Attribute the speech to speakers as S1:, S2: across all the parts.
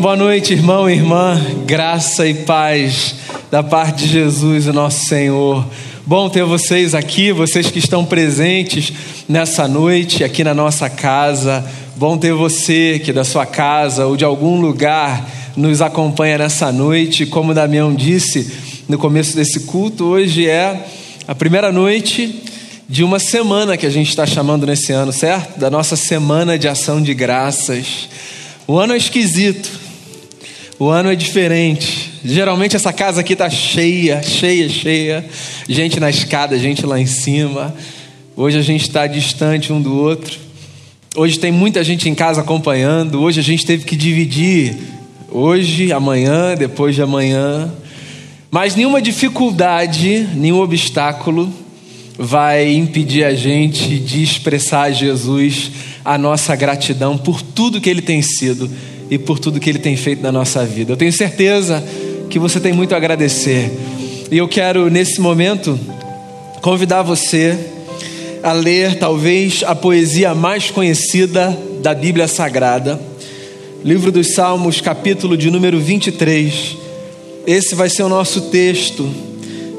S1: Boa noite, irmão e irmã. Graça e paz da parte de Jesus, o nosso Senhor. Bom ter vocês aqui, vocês que estão presentes nessa noite aqui na nossa casa. Bom ter você que da sua casa ou de algum lugar nos acompanha nessa noite. Como Damião disse no começo desse culto, hoje é a primeira noite de uma semana que a gente está chamando nesse ano, certo? Da nossa semana de ação de graças. O ano é esquisito, o ano é diferente. Geralmente essa casa aqui tá cheia, cheia, cheia. Gente na escada, gente lá em cima. Hoje a gente está distante um do outro. Hoje tem muita gente em casa acompanhando. Hoje a gente teve que dividir. Hoje, amanhã, depois de amanhã. Mas nenhuma dificuldade, nenhum obstáculo vai impedir a gente de expressar a Jesus a nossa gratidão por tudo que ele tem sido e por tudo que Ele tem feito na nossa vida. Eu tenho certeza que você tem muito a agradecer. E eu quero, nesse momento, convidar você a ler talvez a poesia mais conhecida da Bíblia Sagrada, livro dos Salmos, capítulo de número 23. Esse vai ser o nosso texto,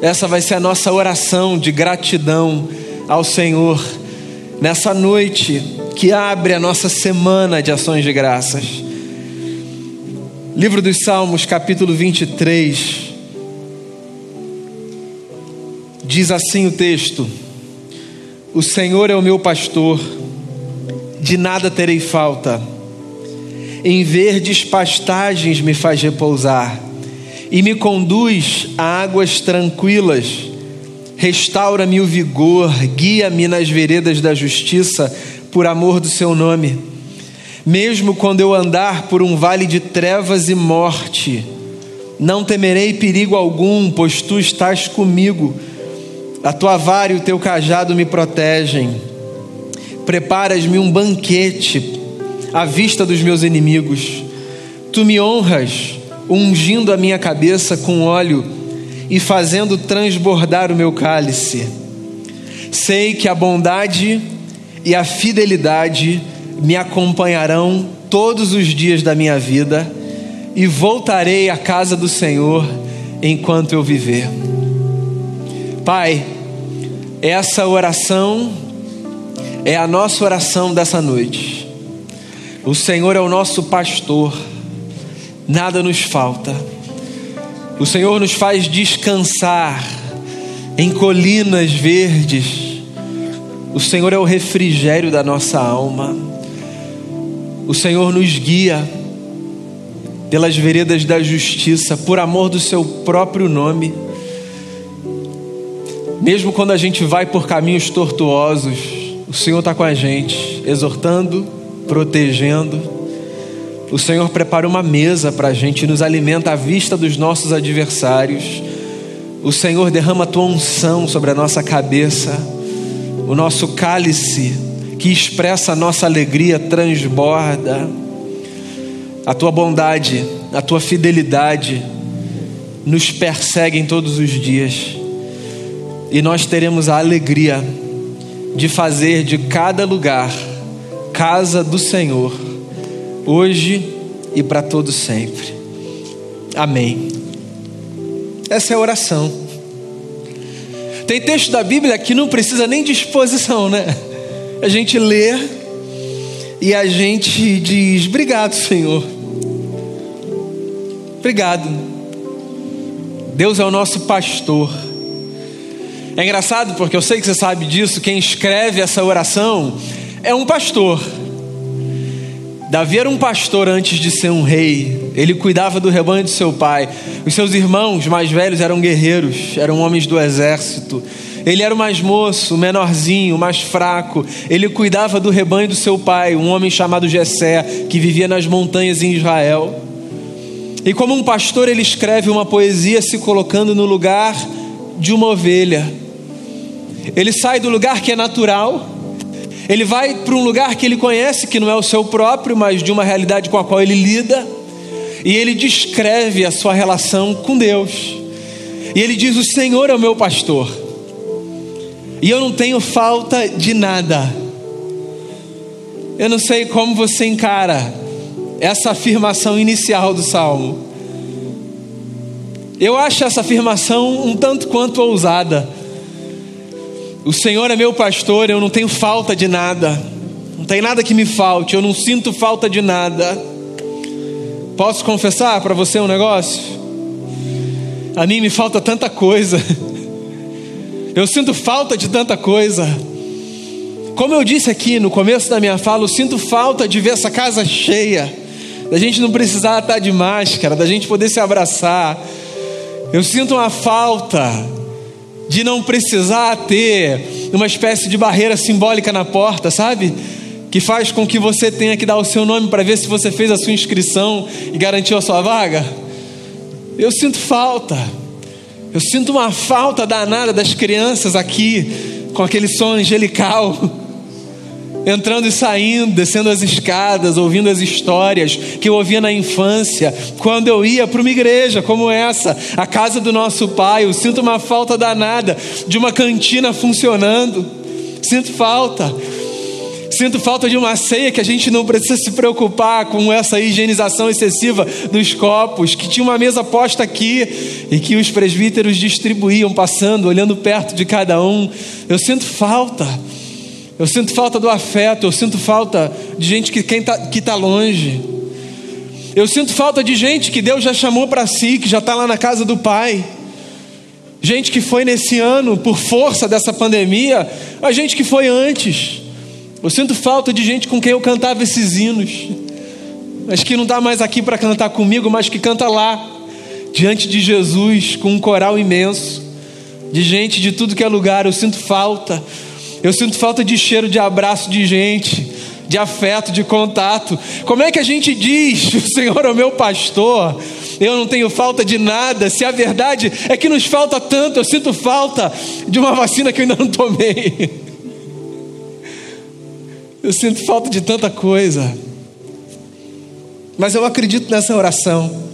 S1: essa vai ser a nossa oração de gratidão ao Senhor nessa noite que abre a nossa semana de ações de graças. Livro dos Salmos, capítulo 23. Diz assim o texto: O Senhor é o meu pastor, de nada terei falta. Em verdes pastagens me faz repousar e me conduz a águas tranquilas. Restaura-me o vigor, guia-me nas veredas da justiça, por amor do seu nome. Mesmo quando eu andar por um vale de trevas e morte, não temerei perigo algum, pois tu estás comigo. A tua vara e o teu cajado me protegem. Preparas-me um banquete à vista dos meus inimigos. Tu me honras, ungindo a minha cabeça com óleo e fazendo transbordar o meu cálice. Sei que a bondade e a fidelidade me acompanharão todos os dias da minha vida e voltarei à casa do Senhor enquanto eu viver. Pai, essa oração é a nossa oração dessa noite. O Senhor é o nosso pastor, nada nos falta. O Senhor nos faz descansar em colinas verdes. O Senhor é o refrigério da nossa alma. O Senhor nos guia pelas veredas da justiça, por amor do Seu próprio nome. Mesmo quando a gente vai por caminhos tortuosos, o Senhor está com a gente, exortando, protegendo. O Senhor prepara uma mesa para a gente, nos alimenta à vista dos nossos adversários. O Senhor derrama a tua unção sobre a nossa cabeça, o nosso cálice que expressa a nossa alegria transborda. A tua bondade, a tua fidelidade nos perseguem todos os dias. E nós teremos a alegria de fazer de cada lugar casa do Senhor, hoje e para todo sempre. Amém. Essa é a oração. Tem texto da Bíblia que não precisa nem de exposição, né? A gente lê e a gente diz: Obrigado, Senhor. Obrigado. Deus é o nosso pastor. É engraçado porque eu sei que você sabe disso. Quem escreve essa oração é um pastor. Davi era um pastor antes de ser um rei. Ele cuidava do rebanho de seu pai. Os seus irmãos mais velhos eram guerreiros, eram homens do exército. Ele era o mais moço, o menorzinho, o mais fraco. Ele cuidava do rebanho do seu pai, um homem chamado Jessé, que vivia nas montanhas em Israel. E como um pastor, ele escreve uma poesia se colocando no lugar de uma ovelha. Ele sai do lugar que é natural, ele vai para um lugar que ele conhece, que não é o seu próprio, mas de uma realidade com a qual ele lida, e ele descreve a sua relação com Deus. E ele diz: O Senhor é o meu pastor e eu não tenho falta de nada. Eu não sei como você encara essa afirmação inicial do salmo. Eu acho essa afirmação um tanto quanto ousada. O Senhor é meu pastor, eu não tenho falta de nada. Não tem nada que me falte, eu não sinto falta de nada. Posso confessar para você um negócio? A mim me falta tanta coisa. Eu sinto falta de tanta coisa. Como eu disse aqui no começo da minha fala, eu sinto falta de ver essa casa cheia, da gente não precisar estar de máscara, da gente poder se abraçar. Eu sinto uma falta de não precisar ter uma espécie de barreira simbólica na porta, sabe? Que faz com que você tenha que dar o seu nome para ver se você fez a sua inscrição e garantiu a sua vaga. Eu sinto falta. Eu sinto uma falta danada das crianças aqui, com aquele som angelical, entrando e saindo, descendo as escadas, ouvindo as histórias que eu ouvia na infância, quando eu ia para uma igreja como essa, a casa do nosso pai. Eu sinto uma falta danada de uma cantina funcionando. Sinto falta. Sinto falta de uma ceia que a gente não precisa se preocupar com essa higienização excessiva dos copos, que tinha uma mesa posta aqui e que os presbíteros distribuíam, passando, olhando perto de cada um. Eu sinto falta. Eu sinto falta do afeto, eu sinto falta de gente que está que tá longe. Eu sinto falta de gente que Deus já chamou para si, que já está lá na casa do Pai. Gente que foi nesse ano por força dessa pandemia, a gente que foi antes. Eu sinto falta de gente com quem eu cantava esses hinos, mas que não está mais aqui para cantar comigo, mas que canta lá, diante de Jesus, com um coral imenso, de gente de tudo que é lugar. Eu sinto falta, eu sinto falta de cheiro de abraço de gente, de afeto, de contato. Como é que a gente diz, o Senhor é o meu pastor? Eu não tenho falta de nada, se a verdade é que nos falta tanto, eu sinto falta de uma vacina que eu ainda não tomei. Eu sinto falta de tanta coisa. Mas eu acredito nessa oração.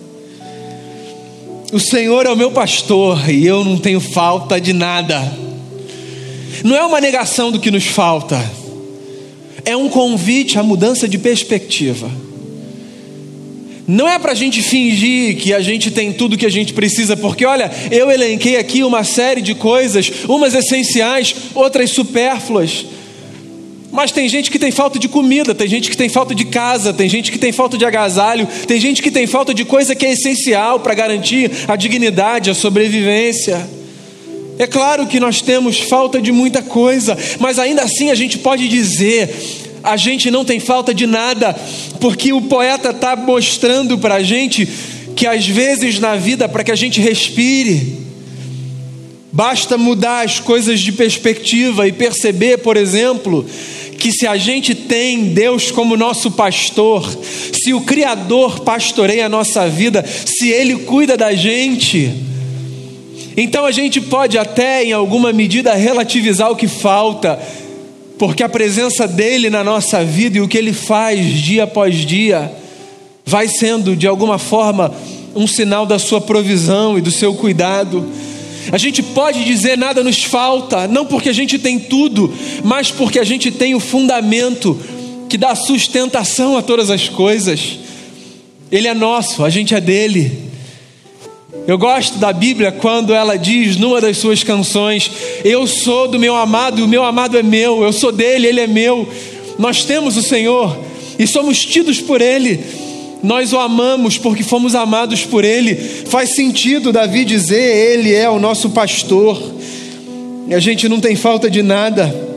S1: O Senhor é o meu pastor e eu não tenho falta de nada. Não é uma negação do que nos falta, é um convite à mudança de perspectiva. Não é para a gente fingir que a gente tem tudo que a gente precisa, porque olha, eu elenquei aqui uma série de coisas, umas essenciais, outras supérfluas. Mas tem gente que tem falta de comida, tem gente que tem falta de casa, tem gente que tem falta de agasalho, tem gente que tem falta de coisa que é essencial para garantir a dignidade, a sobrevivência. É claro que nós temos falta de muita coisa, mas ainda assim a gente pode dizer: a gente não tem falta de nada, porque o poeta está mostrando para a gente que às vezes na vida, para que a gente respire, basta mudar as coisas de perspectiva e perceber, por exemplo, que se a gente tem Deus como nosso pastor, se o Criador pastoreia a nossa vida, se Ele cuida da gente, então a gente pode até, em alguma medida, relativizar o que falta, porque a presença dEle na nossa vida e o que Ele faz dia após dia, vai sendo, de alguma forma, um sinal da Sua provisão e do Seu cuidado. A gente pode dizer nada nos falta, não porque a gente tem tudo, mas porque a gente tem o fundamento que dá sustentação a todas as coisas. Ele é nosso, a gente é dele. Eu gosto da Bíblia quando ela diz numa das suas canções: Eu sou do meu amado e o meu amado é meu, eu sou dele, ele é meu. Nós temos o Senhor e somos tidos por ele nós o amamos porque fomos amados por Ele. Faz sentido Davi dizer: Ele é o nosso pastor, e a gente não tem falta de nada.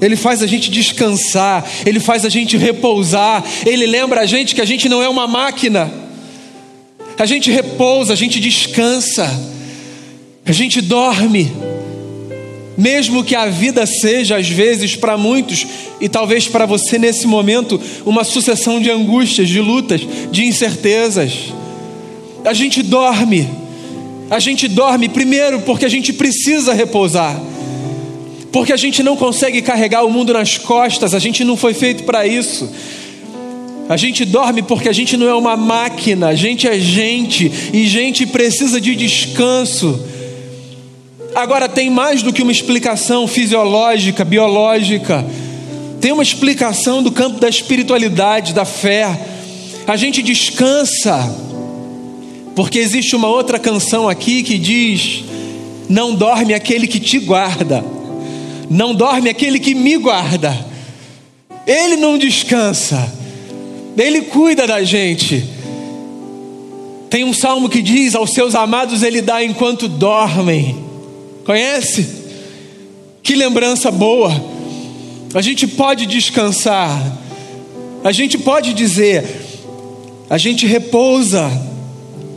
S1: Ele faz a gente descansar, Ele faz a gente repousar, Ele lembra a gente que a gente não é uma máquina. A gente repousa, a gente descansa, a gente dorme. Mesmo que a vida seja, às vezes, para muitos, e talvez para você nesse momento, uma sucessão de angústias, de lutas, de incertezas. A gente dorme. A gente dorme primeiro porque a gente precisa repousar. Porque a gente não consegue carregar o mundo nas costas, a gente não foi feito para isso. A gente dorme porque a gente não é uma máquina, a gente é gente e gente precisa de descanso. Agora, tem mais do que uma explicação fisiológica, biológica, tem uma explicação do campo da espiritualidade, da fé, A gente descansa, porque existe uma outra canção aqui que diz: Não dorme aquele que te guarda, não dorme aquele que me guarda. Ele não descansa, ele cuida da gente. Tem um salmo que diz: Aos seus amados ele dá enquanto dormem. Conhece? Que lembrança boa. A gente pode descansar. A gente pode dizer: a gente repousa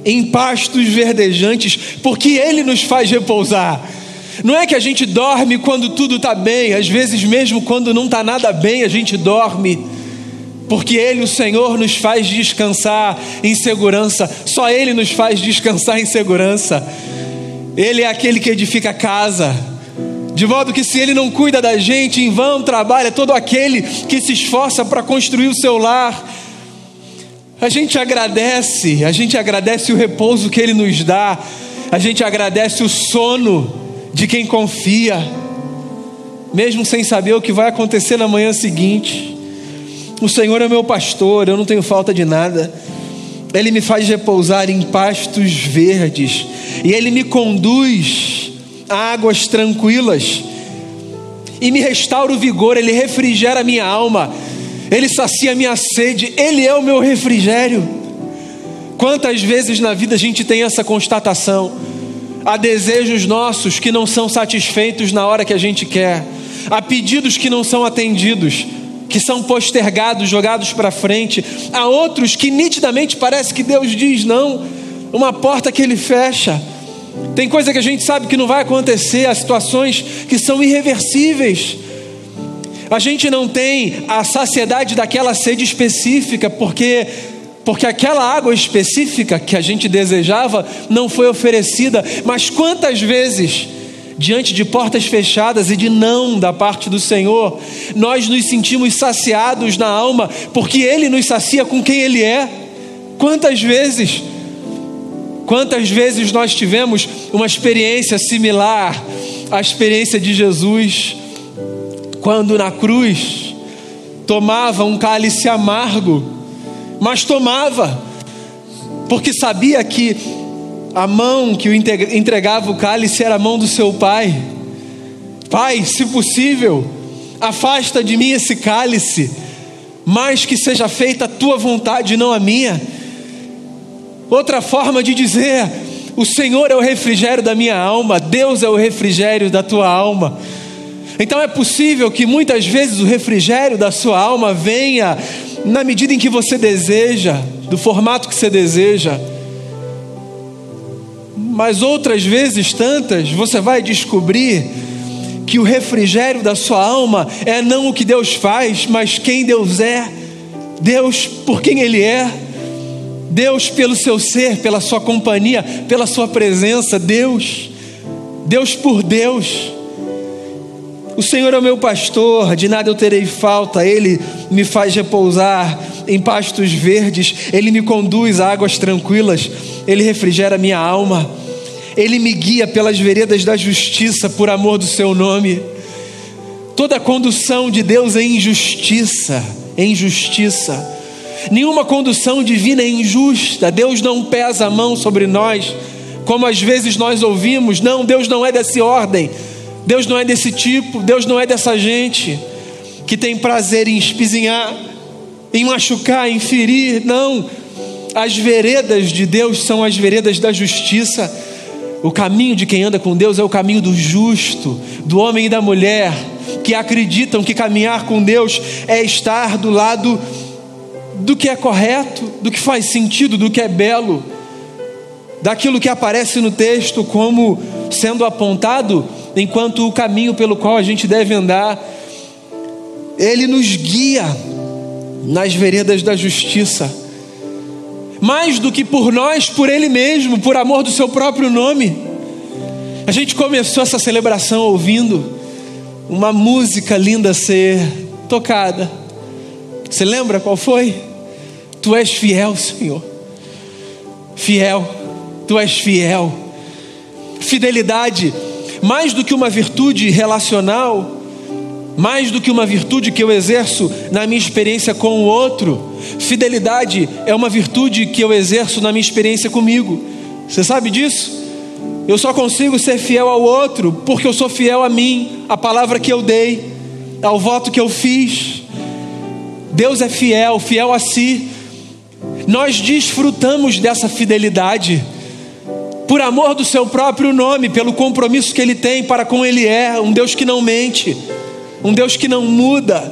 S1: em pastos verdejantes, porque Ele nos faz repousar. Não é que a gente dorme quando tudo está bem, às vezes, mesmo quando não está nada bem, a gente dorme porque Ele, o Senhor, nos faz descansar em segurança, só Ele nos faz descansar em segurança. Ele é aquele que edifica a casa, de modo que se Ele não cuida da gente, em vão trabalha todo aquele que se esforça para construir o seu lar. A gente agradece, a gente agradece o repouso que Ele nos dá, a gente agradece o sono de quem confia, mesmo sem saber o que vai acontecer na manhã seguinte. O Senhor é meu pastor, eu não tenho falta de nada. Ele me faz repousar em pastos verdes. E ele me conduz a águas tranquilas. E me restaura o vigor, ele refrigera a minha alma, ele sacia a minha sede, ele é o meu refrigério. Quantas vezes na vida a gente tem essa constatação? Há desejos nossos que não são satisfeitos na hora que a gente quer, há pedidos que não são atendidos que são postergados, jogados para frente. Há outros que nitidamente parece que Deus diz não, uma porta que ele fecha. Tem coisa que a gente sabe que não vai acontecer, há situações que são irreversíveis. A gente não tem a saciedade daquela sede específica, porque porque aquela água específica que a gente desejava não foi oferecida. Mas quantas vezes diante de portas fechadas e de não da parte do Senhor, nós nos sentimos saciados na alma, porque Ele nos sacia com quem Ele é. Quantas vezes, quantas vezes nós tivemos uma experiência similar à experiência de Jesus, quando na cruz tomava um cálice amargo, mas tomava, porque sabia que a mão que o entregava o cálice era a mão do seu pai. Pai, se possível, afasta de mim esse cálice, mas que seja feita a tua vontade, não a minha. Outra forma de dizer: o Senhor é o refrigério da minha alma, Deus é o refrigério da tua alma. Então é possível que muitas vezes o refrigério da sua alma venha na medida em que você deseja, do formato que você deseja mas outras vezes, tantas, você vai descobrir que o refrigério da sua alma é não o que Deus faz, mas quem Deus é, Deus por quem Ele é, Deus pelo seu ser, pela sua companhia, pela sua presença, Deus, Deus por Deus. O Senhor é o meu pastor, de nada eu terei falta, Ele me faz repousar em pastos verdes, Ele me conduz a águas tranquilas, Ele refrigera minha alma. Ele me guia pelas veredas da justiça por amor do seu nome. Toda condução de Deus é injustiça, é injustiça. Nenhuma condução divina é injusta. Deus não pesa a mão sobre nós, como às vezes nós ouvimos. Não, Deus não é dessa ordem. Deus não é desse tipo. Deus não é dessa gente que tem prazer em espizinhar, em machucar, em ferir. Não. As veredas de Deus são as veredas da justiça o caminho de quem anda com Deus é o caminho do justo, do homem e da mulher, que acreditam que caminhar com Deus é estar do lado do que é correto, do que faz sentido, do que é belo, daquilo que aparece no texto como sendo apontado enquanto o caminho pelo qual a gente deve andar. Ele nos guia nas veredas da justiça mais do que por nós, por Ele mesmo, por amor do Seu próprio nome. A gente começou essa celebração ouvindo uma música linda ser tocada. Você lembra qual foi? Tu és fiel, Senhor. Fiel, Tu és fiel. Fidelidade, mais do que uma virtude relacional, mais do que uma virtude que eu exerço na minha experiência com o outro, fidelidade é uma virtude que eu exerço na minha experiência comigo. Você sabe disso? Eu só consigo ser fiel ao outro porque eu sou fiel a mim, à palavra que eu dei, ao voto que eu fiz. Deus é fiel, fiel a si. Nós desfrutamos dessa fidelidade por amor do seu próprio nome, pelo compromisso que ele tem para com ele é, um Deus que não mente, um Deus que não muda,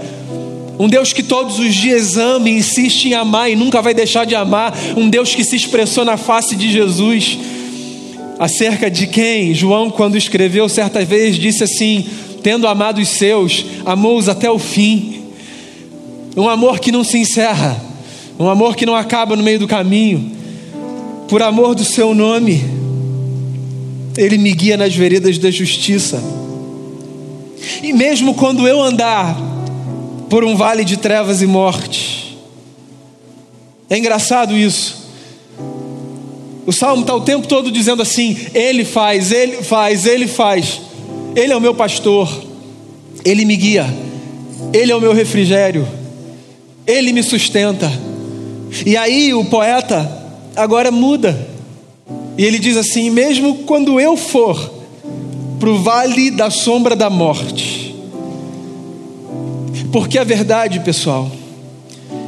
S1: um Deus que todos os dias ama e insiste em amar e nunca vai deixar de amar, um Deus que se expressou na face de Jesus. Acerca de quem João, quando escreveu certa vez, disse assim: tendo amado os seus, amou-os até o fim. Um amor que não se encerra, um amor que não acaba no meio do caminho, por amor do seu nome. Ele me guia nas veredas da justiça. E mesmo quando eu andar por um vale de trevas e morte, é engraçado isso. O salmo está o tempo todo dizendo assim: Ele faz, Ele faz, Ele faz. Ele é o meu pastor, Ele me guia, Ele é o meu refrigério, Ele me sustenta. E aí o poeta agora muda. E ele diz assim: mesmo quando eu for para o vale da sombra da morte, porque a verdade, pessoal,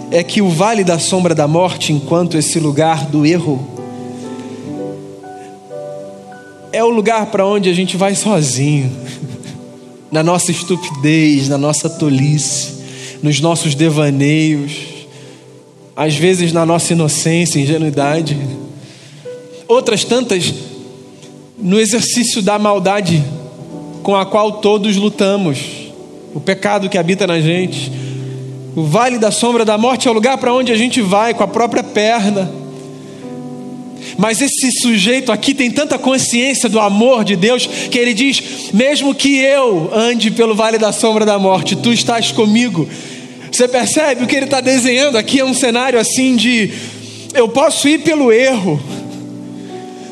S1: é que o vale da sombra da morte, enquanto esse lugar do erro, é o lugar para onde a gente vai sozinho, na nossa estupidez, na nossa tolice, nos nossos devaneios, às vezes na nossa inocência, ingenuidade outras tantas no exercício da maldade com a qual todos lutamos, o pecado que habita na gente. O vale da sombra da morte é o lugar para onde a gente vai com a própria perna. Mas esse sujeito aqui tem tanta consciência do amor de Deus que ele diz: mesmo que eu ande pelo vale da sombra da morte, tu estás comigo. Você percebe o que ele está desenhando aqui? É um cenário assim de eu posso ir pelo erro,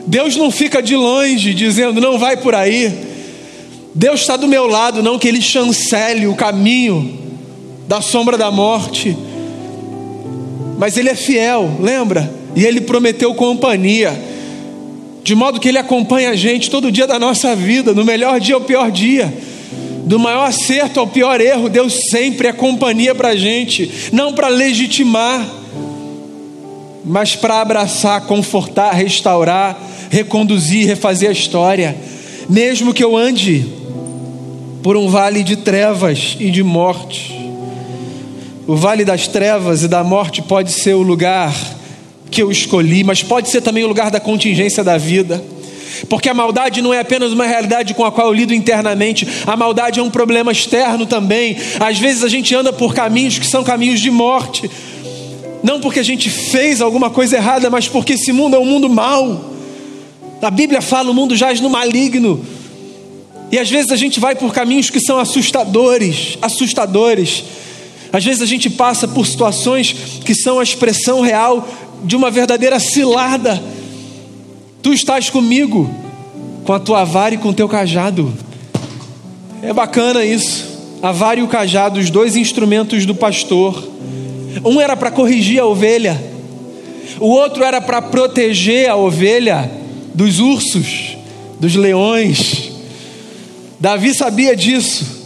S1: Deus não fica de longe dizendo, não vai por aí. Deus está do meu lado, não que Ele chancele o caminho da sombra da morte. Mas Ele é fiel, lembra? E Ele prometeu companhia, de modo que Ele acompanha a gente todo dia da nossa vida, no melhor dia ao pior dia, do maior acerto ao pior erro. Deus sempre é companhia para a gente, não para legitimar, mas para abraçar, confortar, restaurar reconduzir, refazer a história, mesmo que eu ande por um vale de trevas e de morte. O vale das trevas e da morte pode ser o lugar que eu escolhi, mas pode ser também o lugar da contingência da vida. Porque a maldade não é apenas uma realidade com a qual eu lido internamente, a maldade é um problema externo também. Às vezes a gente anda por caminhos que são caminhos de morte, não porque a gente fez alguma coisa errada, mas porque esse mundo é um mundo mau. A Bíblia fala: o mundo jaz no maligno. E às vezes a gente vai por caminhos que são assustadores, assustadores. Às vezes a gente passa por situações que são a expressão real de uma verdadeira cilada. Tu estás comigo, com a tua vara e com o teu cajado. É bacana isso. A vara e o cajado, os dois instrumentos do pastor. Um era para corrigir a ovelha, o outro era para proteger a ovelha dos ursos, dos leões. Davi sabia disso.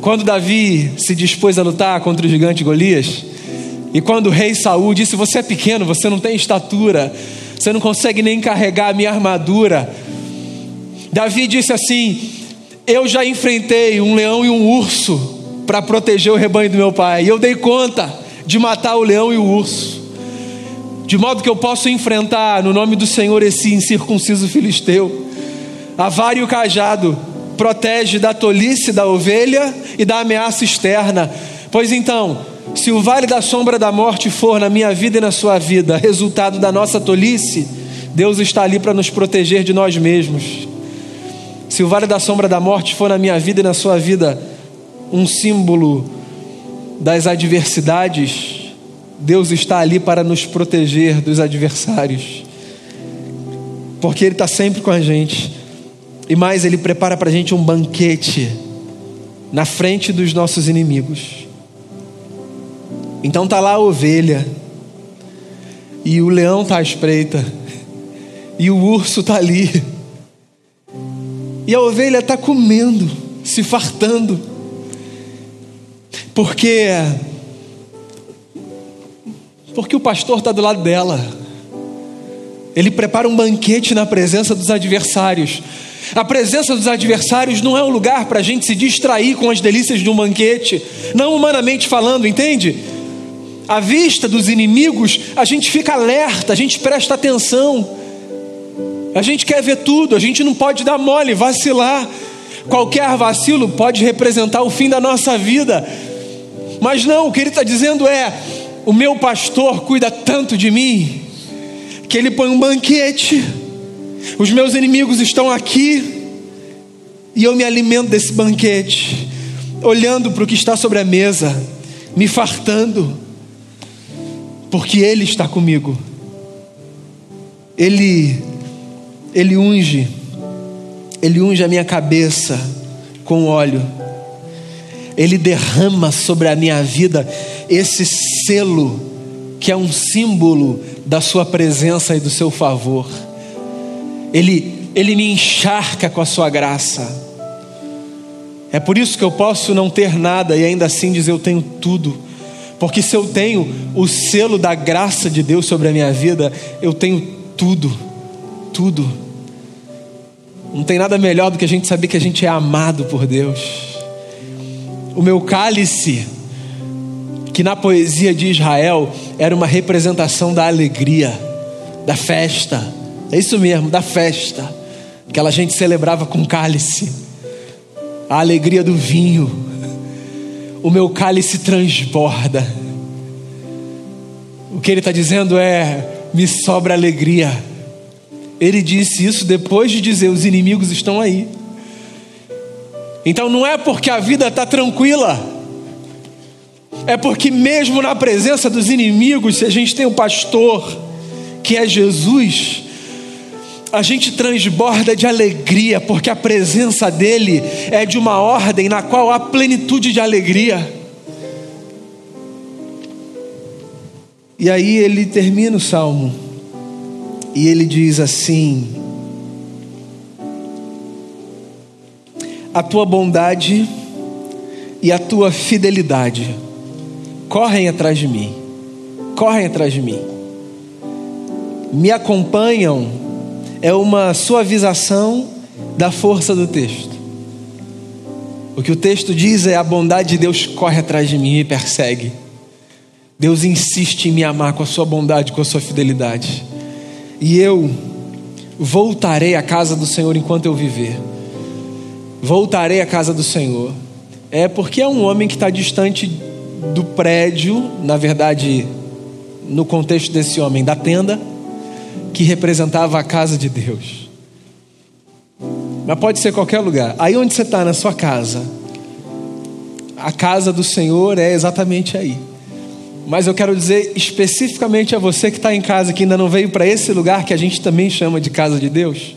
S1: Quando Davi se dispôs a lutar contra o gigante Golias, e quando o rei Saul disse: Você é pequeno, você não tem estatura, você não consegue nem carregar a minha armadura. Davi disse assim: Eu já enfrentei um leão e um urso para proteger o rebanho do meu pai, e eu dei conta de matar o leão e o urso de modo que eu possa enfrentar no nome do Senhor esse incircunciso filisteu. A vara e o cajado protege da tolice da ovelha e da ameaça externa. Pois então, se o vale da sombra da morte for na minha vida e na sua vida resultado da nossa tolice, Deus está ali para nos proteger de nós mesmos. Se o vale da sombra da morte for na minha vida e na sua vida um símbolo das adversidades, Deus está ali para nos proteger dos adversários, porque Ele está sempre com a gente, e mais, Ele prepara para a gente um banquete na frente dos nossos inimigos. Então tá lá a ovelha, e o leão tá à espreita, e o urso tá ali, e a ovelha tá comendo, se fartando, porque porque o pastor está do lado dela. Ele prepara um banquete na presença dos adversários. A presença dos adversários não é um lugar para a gente se distrair com as delícias de um banquete, não humanamente falando, entende? À vista dos inimigos, a gente fica alerta, a gente presta atenção, a gente quer ver tudo, a gente não pode dar mole, vacilar. Qualquer vacilo pode representar o fim da nossa vida, mas não, o que ele está dizendo é: o meu pastor cuida tanto de mim, que ele põe um banquete, os meus inimigos estão aqui, e eu me alimento desse banquete, olhando para o que está sobre a mesa, me fartando, porque Ele está comigo. Ele, Ele unge, Ele unge a minha cabeça com óleo, Ele derrama sobre a minha vida esse selo que é um símbolo da sua presença e do seu favor. Ele, ele me encharca com a sua graça. É por isso que eu posso não ter nada e ainda assim dizer eu tenho tudo. Porque se eu tenho o selo da graça de Deus sobre a minha vida, eu tenho tudo, tudo. Não tem nada melhor do que a gente saber que a gente é amado por Deus. O meu cálice que na poesia de Israel era uma representação da alegria, da festa. É isso mesmo, da festa. Aquela gente celebrava com cálice, a alegria do vinho. O meu cálice transborda. O que ele está dizendo é: me sobra alegria. Ele disse isso depois de dizer: os inimigos estão aí. Então não é porque a vida está tranquila é porque, mesmo na presença dos inimigos, se a gente tem um pastor que é Jesus, a gente transborda de alegria, porque a presença dele é de uma ordem na qual há plenitude de alegria. E aí ele termina o salmo, e ele diz assim: A tua bondade e a tua fidelidade correm atrás de mim, correm atrás de mim, me acompanham, é uma suavização da força do texto. O que o texto diz é: a bondade de Deus corre atrás de mim e me persegue. Deus insiste em me amar com a sua bondade, com a sua fidelidade. E eu voltarei à casa do Senhor enquanto eu viver. Voltarei à casa do Senhor. É porque é um homem que está distante do prédio, na verdade, no contexto desse homem, da tenda, que representava a casa de Deus. Mas pode ser qualquer lugar. Aí onde você está, na sua casa, a casa do Senhor é exatamente aí. Mas eu quero dizer especificamente a você que está em casa, que ainda não veio para esse lugar que a gente também chama de casa de Deus.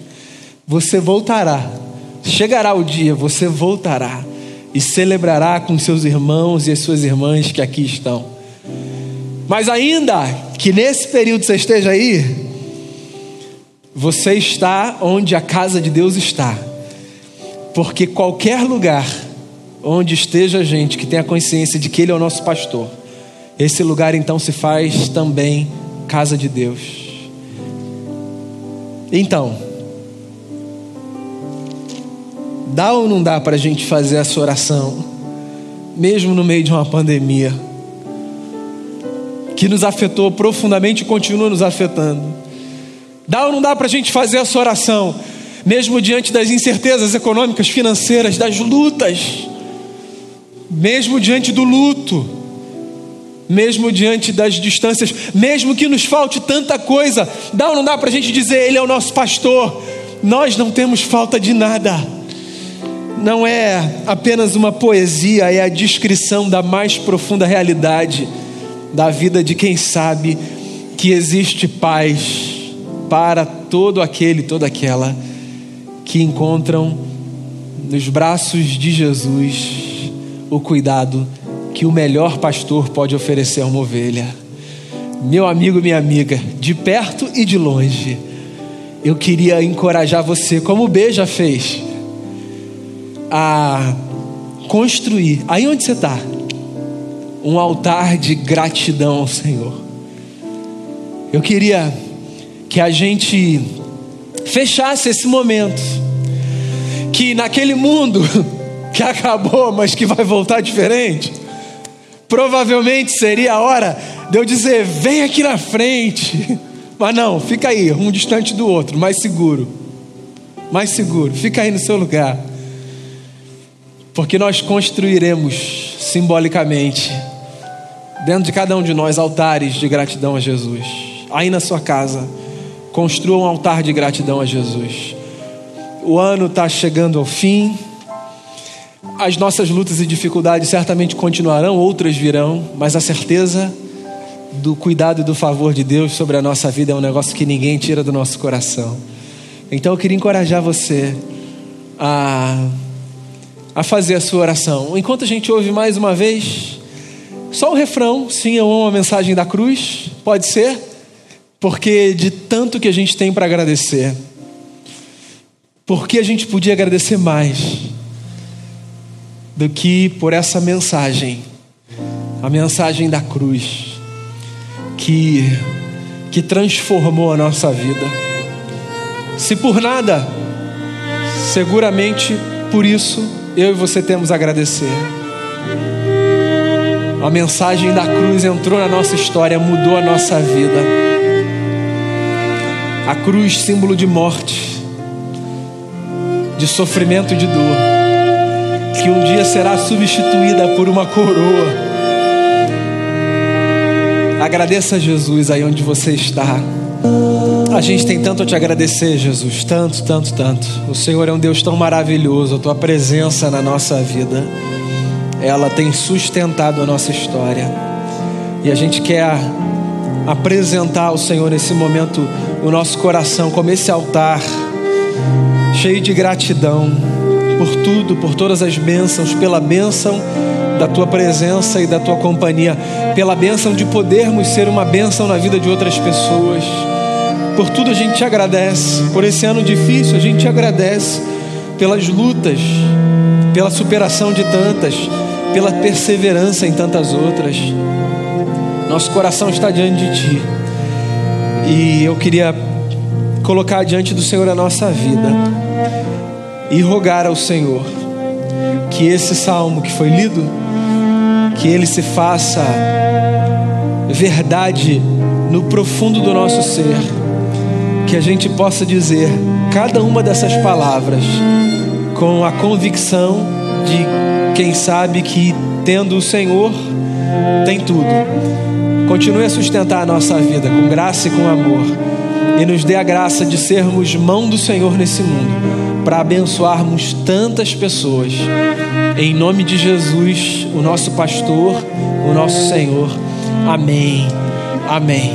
S1: Você voltará. Chegará o dia, você voltará e celebrará com seus irmãos e as suas irmãs que aqui estão. Mas ainda que nesse período você esteja aí, você está onde a casa de Deus está. Porque qualquer lugar onde esteja a gente que tenha consciência de que Ele é o nosso pastor, esse lugar então se faz também casa de Deus. Então, Dá ou não dá para a gente fazer essa oração, mesmo no meio de uma pandemia, que nos afetou profundamente e continua nos afetando? Dá ou não dá para a gente fazer essa oração, mesmo diante das incertezas econômicas, financeiras, das lutas, mesmo diante do luto, mesmo diante das distâncias, mesmo que nos falte tanta coisa, dá ou não dá para a gente dizer: Ele é o nosso pastor, nós não temos falta de nada não é apenas uma poesia, é a descrição da mais profunda realidade da vida de quem sabe que existe paz para todo aquele, toda aquela que encontram nos braços de Jesus o cuidado que o melhor pastor pode oferecer a uma ovelha. Meu amigo, minha amiga, de perto e de longe, eu queria encorajar você, como o B já fez, a construir, aí onde você está, um altar de gratidão ao Senhor. Eu queria que a gente fechasse esse momento, que naquele mundo que acabou, mas que vai voltar diferente, provavelmente seria a hora de eu dizer: vem aqui na frente. Mas não, fica aí, um distante do outro, mais seguro. Mais seguro, fica aí no seu lugar. Porque nós construiremos simbolicamente, dentro de cada um de nós, altares de gratidão a Jesus. Aí na sua casa, construa um altar de gratidão a Jesus. O ano está chegando ao fim. As nossas lutas e dificuldades certamente continuarão, outras virão, mas a certeza do cuidado e do favor de Deus sobre a nossa vida é um negócio que ninguém tira do nosso coração. Então eu queria encorajar você a, a fazer a sua oração. Enquanto a gente ouve mais uma vez, só o refrão, sim, eu amo a mensagem da cruz, pode ser, porque de tanto que a gente tem para agradecer, porque a gente podia agradecer mais do que por essa mensagem, a mensagem da cruz que, que transformou a nossa vida. Se por nada, seguramente por isso eu e você temos a agradecer. A mensagem da cruz entrou na nossa história, mudou a nossa vida. A cruz, símbolo de morte, de sofrimento e de dor, que um dia será substituída por uma coroa Agradeça a Jesus aí onde você está. A gente tem tanto a te agradecer, Jesus, tanto, tanto, tanto. O Senhor é um Deus tão maravilhoso, a tua presença na nossa vida, ela tem sustentado a nossa história. E a gente quer apresentar ao Senhor nesse momento o nosso coração como esse altar cheio de gratidão por tudo, por todas as bênçãos, pela bênção da tua presença e da tua companhia, pela bênção de podermos ser uma bênção na vida de outras pessoas. Por tudo a gente te agradece, por esse ano difícil a gente te agradece, pelas lutas, pela superação de tantas, pela perseverança em tantas outras. Nosso coração está diante de ti. E eu queria colocar diante do Senhor a nossa vida e rogar ao Senhor que esse salmo que foi lido que ele se faça verdade no profundo do nosso ser, que a gente possa dizer cada uma dessas palavras com a convicção de quem sabe que tendo o Senhor tem tudo. Continue a sustentar a nossa vida com graça e com amor e nos dê a graça de sermos mão do Senhor nesse mundo, para abençoarmos tantas pessoas. Em nome de Jesus, o nosso pastor, o nosso Senhor. Amém. Amém.